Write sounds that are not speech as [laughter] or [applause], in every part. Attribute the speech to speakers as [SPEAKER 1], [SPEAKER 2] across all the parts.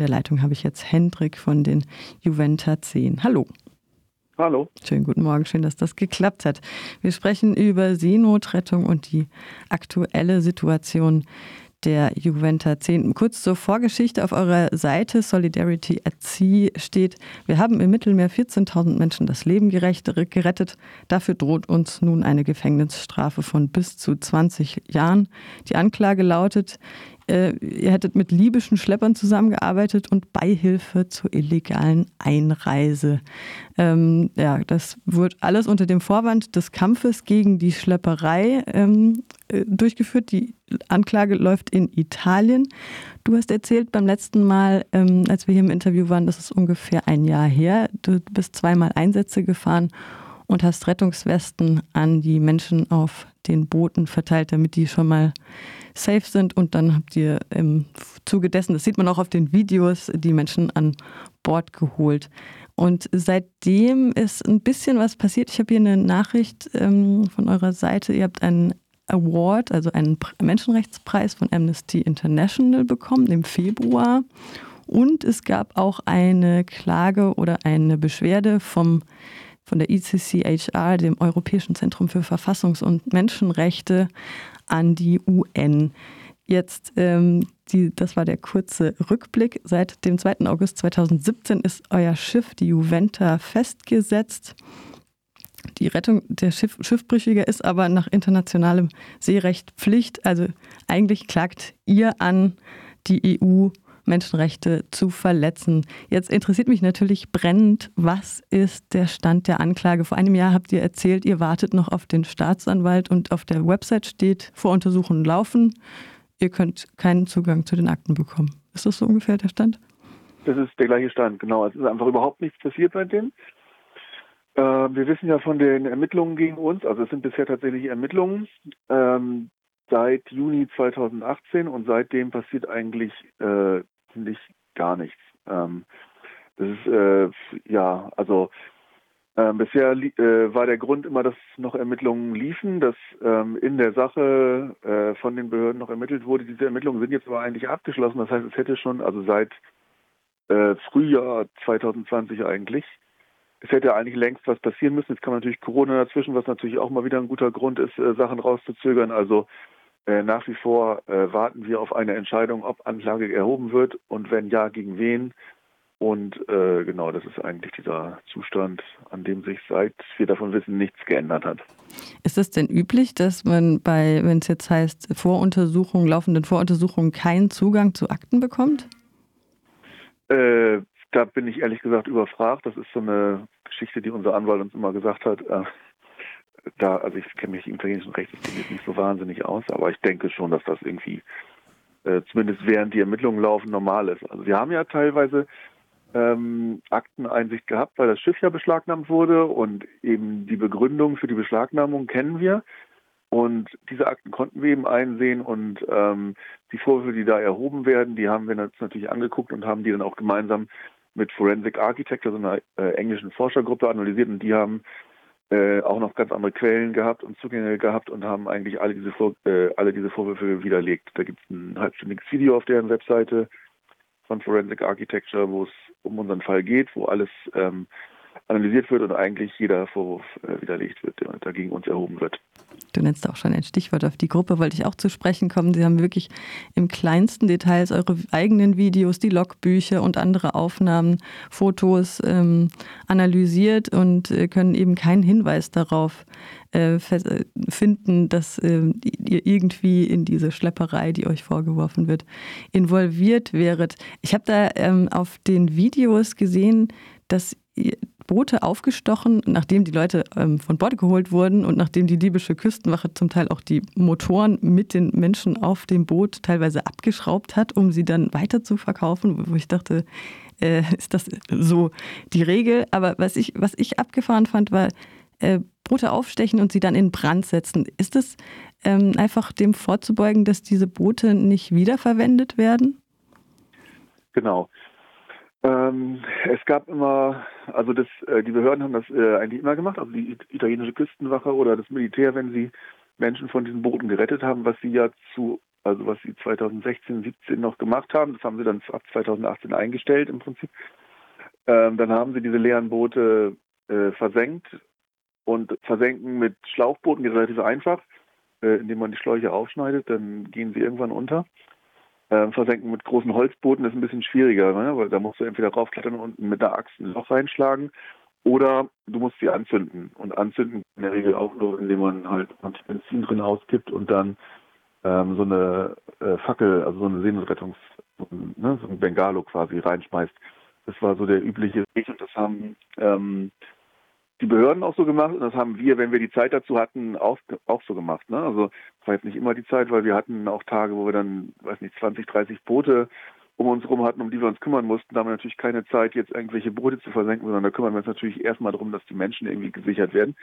[SPEAKER 1] der Leitung habe ich jetzt Hendrik von den Juventa 10. Hallo.
[SPEAKER 2] Hallo.
[SPEAKER 1] Schönen guten Morgen, schön, dass das geklappt hat. Wir sprechen über Seenotrettung und die aktuelle Situation der Juventa 10. Kurz zur Vorgeschichte auf eurer Seite Solidarity at Sea steht, wir haben im Mittelmeer 14.000 Menschen das Leben gerettet. Dafür droht uns nun eine Gefängnisstrafe von bis zu 20 Jahren. Die Anklage lautet, äh, ihr hättet mit libyschen Schleppern zusammengearbeitet und Beihilfe zur illegalen Einreise. Ähm, ja, das wird alles unter dem Vorwand des Kampfes gegen die Schlepperei ähm, äh, durchgeführt. Die Anklage läuft in Italien. Du hast erzählt beim letzten Mal, ähm, als wir hier im Interview waren, das ist ungefähr ein Jahr her. Du bist zweimal Einsätze gefahren und hast Rettungswesten an die Menschen auf den Booten verteilt, damit die schon mal safe sind. Und dann habt ihr im Zuge dessen, das sieht man auch auf den Videos, die Menschen an Bord geholt. Und seitdem ist ein bisschen was passiert. Ich habe hier eine Nachricht ähm, von eurer Seite. Ihr habt einen Award, also einen Menschenrechtspreis von Amnesty International bekommen im Februar. Und es gab auch eine Klage oder eine Beschwerde vom, von der ICCHR, dem Europäischen Zentrum für Verfassungs- und Menschenrechte, an die UN. Jetzt, ähm, die, das war der kurze Rückblick. Seit dem 2. August 2017 ist euer Schiff, die Juventa, festgesetzt. Die Rettung der Schiff, Schiffbrüchiger ist aber nach internationalem Seerecht Pflicht. Also eigentlich klagt ihr an die EU Menschenrechte zu verletzen. Jetzt interessiert mich natürlich brennend, was ist der Stand der Anklage? Vor einem Jahr habt ihr erzählt, ihr wartet noch auf den Staatsanwalt und auf der Website steht, Voruntersuchungen laufen. Ihr könnt keinen Zugang zu den Akten bekommen. Ist das so ungefähr der Stand?
[SPEAKER 2] Das ist der gleiche Stand, genau. Es ist einfach überhaupt nichts passiert bei dem. Äh, wir wissen ja von den Ermittlungen gegen uns, also es sind bisher tatsächlich Ermittlungen. Ähm, seit Juni 2018 und seitdem passiert eigentlich äh, ziemlich gar nichts. Ähm, das ist, äh, ja, also äh, bisher äh, war der Grund immer, dass noch Ermittlungen liefen, dass ähm, in der Sache äh, von den Behörden noch ermittelt wurde. Diese Ermittlungen sind jetzt aber eigentlich abgeschlossen. Das heißt, es hätte schon, also seit äh, Frühjahr 2020 eigentlich, es hätte eigentlich längst was passieren müssen. Jetzt man natürlich Corona dazwischen, was natürlich auch mal wieder ein guter Grund ist, äh, Sachen rauszuzögern. Also nach wie vor äh, warten wir auf eine Entscheidung, ob Anklage erhoben wird und wenn ja, gegen wen. Und äh, genau, das ist eigentlich dieser Zustand, an dem sich seit wir davon wissen, nichts geändert hat.
[SPEAKER 1] Ist es denn üblich, dass man bei, wenn es jetzt heißt, Voruntersuchungen, laufenden Voruntersuchungen keinen Zugang zu Akten bekommt?
[SPEAKER 2] Äh, da bin ich ehrlich gesagt überfragt. Das ist so eine Geschichte, die unser Anwalt uns immer gesagt hat. Äh, da, also ich kenne mich im italienischen jetzt nicht so wahnsinnig aus, aber ich denke schon, dass das irgendwie äh, zumindest während die Ermittlungen laufen normal ist. Also wir haben ja teilweise ähm, Akteneinsicht gehabt, weil das Schiff ja beschlagnahmt wurde und eben die Begründung für die Beschlagnahmung kennen wir. Und diese Akten konnten wir eben einsehen und ähm, die Vorwürfe, die da erhoben werden, die haben wir uns natürlich angeguckt und haben die dann auch gemeinsam mit Forensic Architect, also einer äh, englischen Forschergruppe, analysiert und die haben äh, auch noch ganz andere Quellen gehabt und Zugänge gehabt und haben eigentlich alle diese, Vor äh, alle diese Vorwürfe widerlegt. Da gibt es ein halbstündiges Video auf deren Webseite von Forensic Architecture, wo es um unseren Fall geht, wo alles ähm, analysiert wird und eigentlich jeder Vorwurf äh, widerlegt wird, der dagegen uns erhoben wird.
[SPEAKER 1] Du nennst auch schon ein Stichwort auf die Gruppe, wollte ich auch zu sprechen kommen. Sie haben wirklich im kleinsten Details eure eigenen Videos, die Logbücher und andere Aufnahmen, Fotos ähm, analysiert und äh, können eben keinen Hinweis darauf äh, äh finden, dass äh, ihr irgendwie in diese Schlepperei, die euch vorgeworfen wird, involviert wäret. Ich habe da ähm, auf den Videos gesehen, dass Boote aufgestochen, nachdem die Leute ähm, von Bord geholt wurden und nachdem die libysche Küstenwache zum Teil auch die Motoren mit den Menschen auf dem Boot teilweise abgeschraubt hat, um sie dann weiter zu verkaufen, wo ich dachte, äh, ist das so die Regel? Aber was ich, was ich abgefahren fand, war äh, Boote aufstechen und sie dann in Brand setzen. Ist es ähm, einfach dem vorzubeugen, dass diese Boote nicht wiederverwendet werden?
[SPEAKER 2] Genau. Ähm, es gab immer, also das, äh, die Behörden haben das äh, eigentlich immer gemacht, also die italienische Küstenwache oder das Militär, wenn sie Menschen von diesen Booten gerettet haben, was sie ja zu also was sie 2016, 17 noch gemacht haben. Das haben sie dann ab 2018 eingestellt im Prinzip. Ähm, dann haben sie diese leeren Boote äh, versenkt und versenken mit Schlauchbooten geht relativ einfach, äh, indem man die Schläuche aufschneidet, dann gehen sie irgendwann unter. Ähm, versenken mit großen Holzbooten ist ein bisschen schwieriger, ne? weil da musst du entweder raufklettern und mit der Axt ein Loch reinschlagen oder du musst sie anzünden. Und anzünden in der Regel auch nur, indem man halt Benzin drin auskippt und dann ähm, so eine äh, Fackel, also so eine Seenotrettungs, ne, so ein Bengalo quasi reinschmeißt. Das war so der übliche Weg und das haben ähm, die Behörden auch so gemacht und das haben wir, wenn wir die Zeit dazu hatten, auch, auch so gemacht. Ne? Also es war jetzt nicht immer die Zeit, weil wir hatten auch Tage, wo wir dann, weiß nicht, 20, 30 Boote um uns herum hatten, um die wir uns kümmern mussten. Da haben wir natürlich keine Zeit, jetzt irgendwelche Boote zu versenken, sondern da kümmern wir uns natürlich erstmal darum, dass die Menschen irgendwie gesichert werden.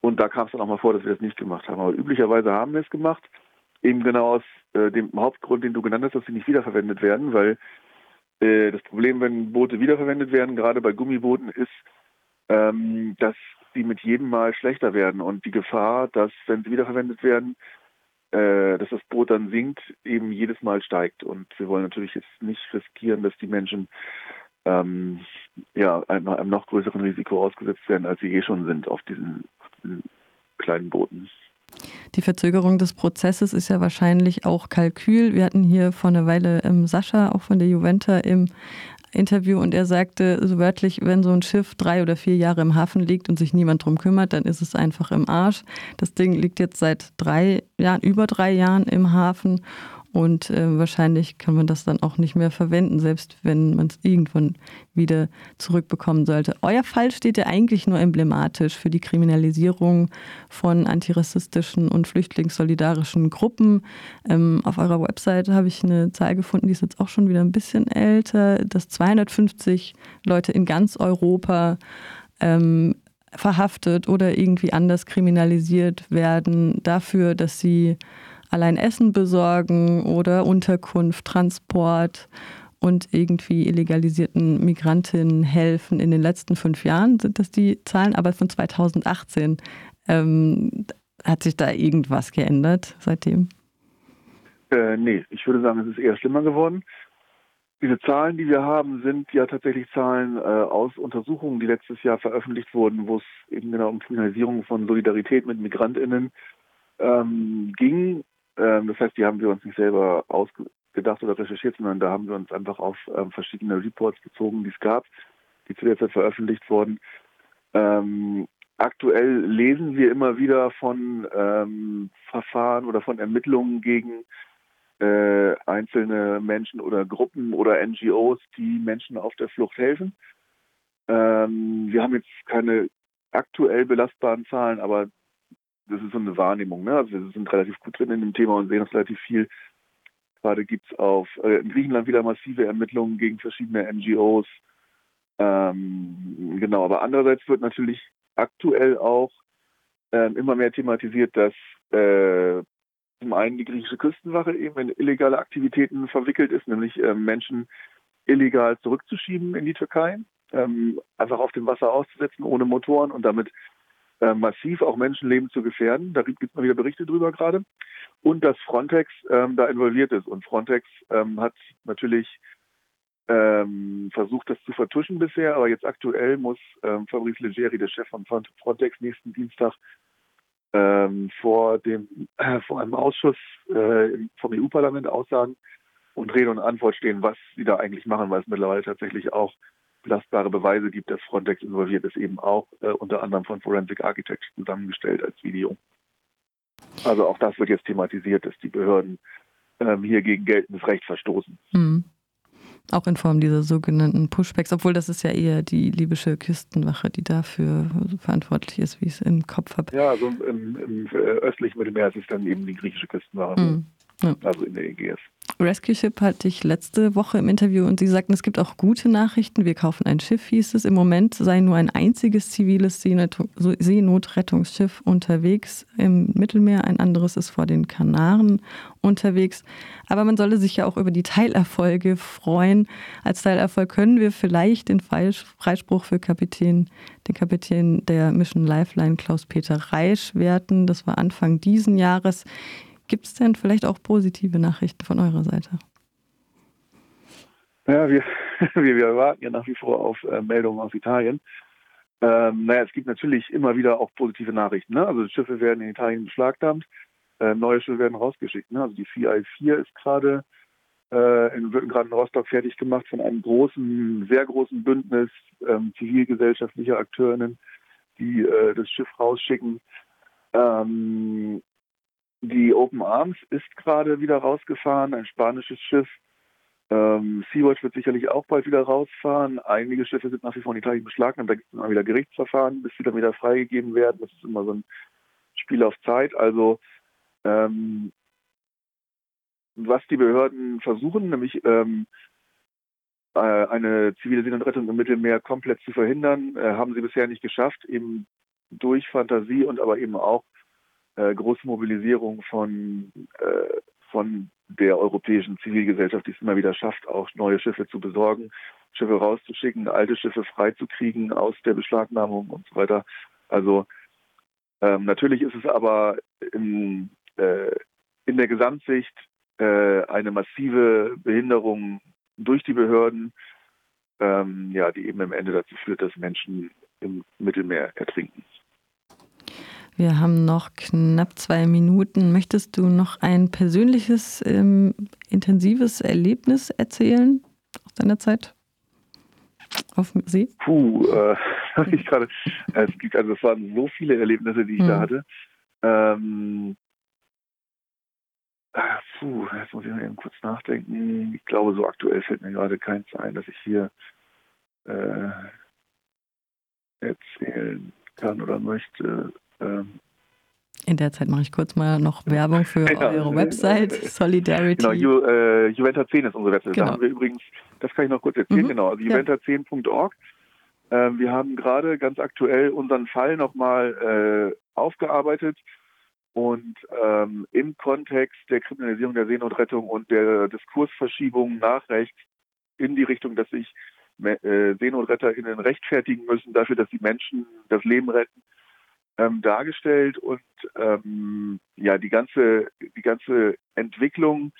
[SPEAKER 2] Und da kam es dann auch mal vor, dass wir das nicht gemacht haben. Aber üblicherweise haben wir es gemacht, eben genau aus äh, dem Hauptgrund, den du genannt hast, dass sie nicht wiederverwendet werden, weil äh, das Problem, wenn Boote wiederverwendet werden, gerade bei Gummibooten, ist, ähm, dass sie mit jedem Mal schlechter werden und die Gefahr, dass wenn sie wiederverwendet werden, äh, dass das Boot dann sinkt, eben jedes Mal steigt. Und wir wollen natürlich jetzt nicht riskieren, dass die Menschen ähm, ja, einem, einem, noch größeren Risiko ausgesetzt werden, als sie eh schon sind auf diesen, auf diesen kleinen Booten.
[SPEAKER 1] Die Verzögerung des Prozesses ist ja wahrscheinlich auch Kalkül. Wir hatten hier vor einer Weile ähm, Sascha, auch von der Juventa, im Interview und er sagte so wörtlich, wenn so ein Schiff drei oder vier Jahre im Hafen liegt und sich niemand drum kümmert, dann ist es einfach im Arsch. Das Ding liegt jetzt seit drei Jahren, über drei Jahren im Hafen und äh, wahrscheinlich kann man das dann auch nicht mehr verwenden, selbst wenn man es irgendwann wieder zurückbekommen sollte. Euer Fall steht ja eigentlich nur emblematisch für die Kriminalisierung von antirassistischen und flüchtlingssolidarischen Gruppen. Ähm, auf eurer Website habe ich eine Zahl gefunden, die ist jetzt auch schon wieder ein bisschen älter, dass 250 Leute in ganz Europa ähm, verhaftet oder irgendwie anders kriminalisiert werden dafür, dass sie allein Essen besorgen oder Unterkunft, Transport und irgendwie illegalisierten Migrantinnen helfen. In den letzten fünf Jahren sind das die Zahlen, aber von 2018 ähm, hat sich da irgendwas geändert seitdem?
[SPEAKER 2] Äh, nee, ich würde sagen, es ist eher schlimmer geworden. Diese Zahlen, die wir haben, sind ja tatsächlich Zahlen äh, aus Untersuchungen, die letztes Jahr veröffentlicht wurden, wo es eben genau um Kriminalisierung von Solidarität mit MigrantInnen ähm, ging. Ähm, das heißt, die haben wir uns nicht selber ausgedacht oder recherchiert, sondern da haben wir uns einfach auf ähm, verschiedene Reports bezogen, die es gab, die zu der Zeit veröffentlicht wurden. Ähm, aktuell lesen wir immer wieder von ähm, Verfahren oder von Ermittlungen gegen äh, einzelne Menschen oder Gruppen oder NGOs, die Menschen auf der Flucht helfen. Ähm, wir haben jetzt keine aktuell belastbaren Zahlen, aber das ist so eine Wahrnehmung. Ne? Also wir sind relativ gut drin in dem Thema und sehen das relativ viel. Gerade gibt es äh, in Griechenland wieder massive Ermittlungen gegen verschiedene NGOs. Ähm, genau, aber andererseits wird natürlich aktuell auch ähm, immer mehr thematisiert, dass äh, zum einen die griechische Küstenwache eben in illegale Aktivitäten verwickelt ist, nämlich äh, Menschen illegal zurückzuschieben in die Türkei, ähm, einfach auf dem Wasser auszusetzen ohne Motoren und damit äh, massiv auch Menschenleben zu gefährden. Da gibt es mal wieder Berichte drüber gerade. Und dass Frontex ähm, da involviert ist. Und Frontex ähm, hat natürlich ähm, versucht, das zu vertuschen bisher, aber jetzt aktuell muss ähm, Fabrice Leggeri, der Chef von Frontex, nächsten Dienstag ähm, vor dem äh, vor einem Ausschuss äh, vom EU-Parlament aussagen und Rede und Antwort stehen, was sie da eigentlich machen, weil es mittlerweile tatsächlich auch belastbare Beweise gibt, dass Frontex involviert ist, eben auch äh, unter anderem von Forensic Architects zusammengestellt als Video. Also auch das wird jetzt thematisiert, dass die Behörden ähm, hier gegen geltendes Recht verstoßen.
[SPEAKER 1] Mhm. Auch in Form dieser sogenannten Pushbacks, obwohl das ist ja eher die libysche Küstenwache, die dafür verantwortlich ist, wie ich es im Kopf habe.
[SPEAKER 2] Ja, also im, im äh, östlichen Mittelmeer ist es dann eben die griechische Küstenwache, mhm. Ja. also in der Ägäis.
[SPEAKER 1] Rescue Ship hatte ich letzte Woche im Interview und sie sagten, es gibt auch gute Nachrichten. Wir kaufen ein Schiff, hieß es. Im Moment sei nur ein einziges ziviles Seenotrettungsschiff unterwegs im Mittelmeer. Ein anderes ist vor den Kanaren unterwegs. Aber man solle sich ja auch über die Teilerfolge freuen. Als Teilerfolg können wir vielleicht den Freispruch für Kapitän, den Kapitän der Mission Lifeline Klaus-Peter Reisch werten. Das war Anfang diesen Jahres. Gibt es denn vielleicht auch positive Nachrichten von eurer Seite?
[SPEAKER 2] Ja, wir, [laughs] wir, wir warten ja nach wie vor auf äh, Meldungen aus Italien. Ähm, naja, es gibt natürlich immer wieder auch positive Nachrichten. Ne? Also Schiffe werden in Italien beschlagnahmt, äh, neue Schiffe werden rausgeschickt. Ne? Also die CI4 ist gerade äh, in, gerade in Rostock fertig gemacht von einem großen, sehr großen Bündnis ähm, zivilgesellschaftlicher Akteurinnen, die äh, das Schiff rausschicken. Ähm, die Open Arms ist gerade wieder rausgefahren, ein spanisches Schiff. Ähm, Sea-Watch wird sicherlich auch bald wieder rausfahren. Einige Schiffe sind nach wie vor in Italien beschlagnahmt. Da gibt es immer wieder Gerichtsverfahren, bis sie dann wieder freigegeben werden. Das ist immer so ein Spiel auf Zeit. Also ähm, was die Behörden versuchen, nämlich ähm, äh, eine zivile Seen- und Rettung im Mittelmeer komplett zu verhindern, äh, haben sie bisher nicht geschafft, eben durch Fantasie und aber eben auch äh, große Mobilisierung von, äh, von der europäischen Zivilgesellschaft, die es immer wieder schafft, auch neue Schiffe zu besorgen, Schiffe rauszuschicken, alte Schiffe freizukriegen aus der Beschlagnahmung und so weiter. Also ähm, natürlich ist es aber in, äh, in der Gesamtsicht äh, eine massive Behinderung durch die Behörden, ähm, ja, die eben am Ende dazu führt, dass Menschen im Mittelmeer ertrinken.
[SPEAKER 1] Wir haben noch knapp zwei Minuten. Möchtest du noch ein persönliches, ähm, intensives Erlebnis erzählen aus deiner Zeit auf See?
[SPEAKER 2] Puh, äh, [laughs] ich gerade. Es gibt also es waren so viele Erlebnisse, die ich mhm. da hatte. Ähm, Ah, puh, jetzt muss ich mal eben kurz nachdenken. Ich glaube, so aktuell fällt mir gerade keins ein, dass ich hier äh, erzählen kann oder möchte. Ähm,
[SPEAKER 1] in der Zeit mache ich kurz mal noch Werbung für [laughs] ja, eure Website, [laughs] Solidarity.
[SPEAKER 2] Genau, Ju, äh, Juventa 10 ist unsere Website. Genau. Da haben wir übrigens, das kann ich noch kurz erzählen, mhm. genau, also juventa10.org. Äh, wir haben gerade ganz aktuell unseren Fall nochmal äh, aufgearbeitet und ähm, im Kontext der Kriminalisierung der Seenotrettung und der Diskursverschiebung nach rechts in die Richtung, dass sich äh, SeenotretterInnen rechtfertigen müssen dafür, dass sie Menschen das Leben retten, ähm, dargestellt und ähm, ja die ganze die ganze Entwicklung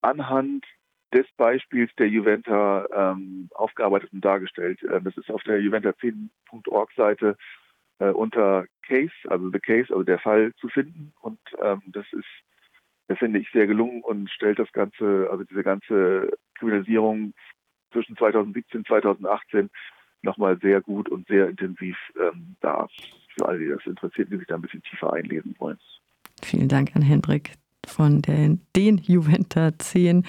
[SPEAKER 2] anhand des Beispiels der Juventa ähm, aufgearbeitet und dargestellt. Äh, das ist auf der juventa10.org Seite äh, unter Case, also the Case, also der Fall zu finden. Und ähm, das ist, das finde ich sehr gelungen und stellt das Ganze, also diese ganze Kriminalisierung zwischen 2017 und 2018 nochmal sehr gut und sehr intensiv ähm, dar. Für alle, die das interessiert, die sich da ein bisschen tiefer einlesen wollen.
[SPEAKER 1] Vielen Dank an Hendrik von den, den Juventa 10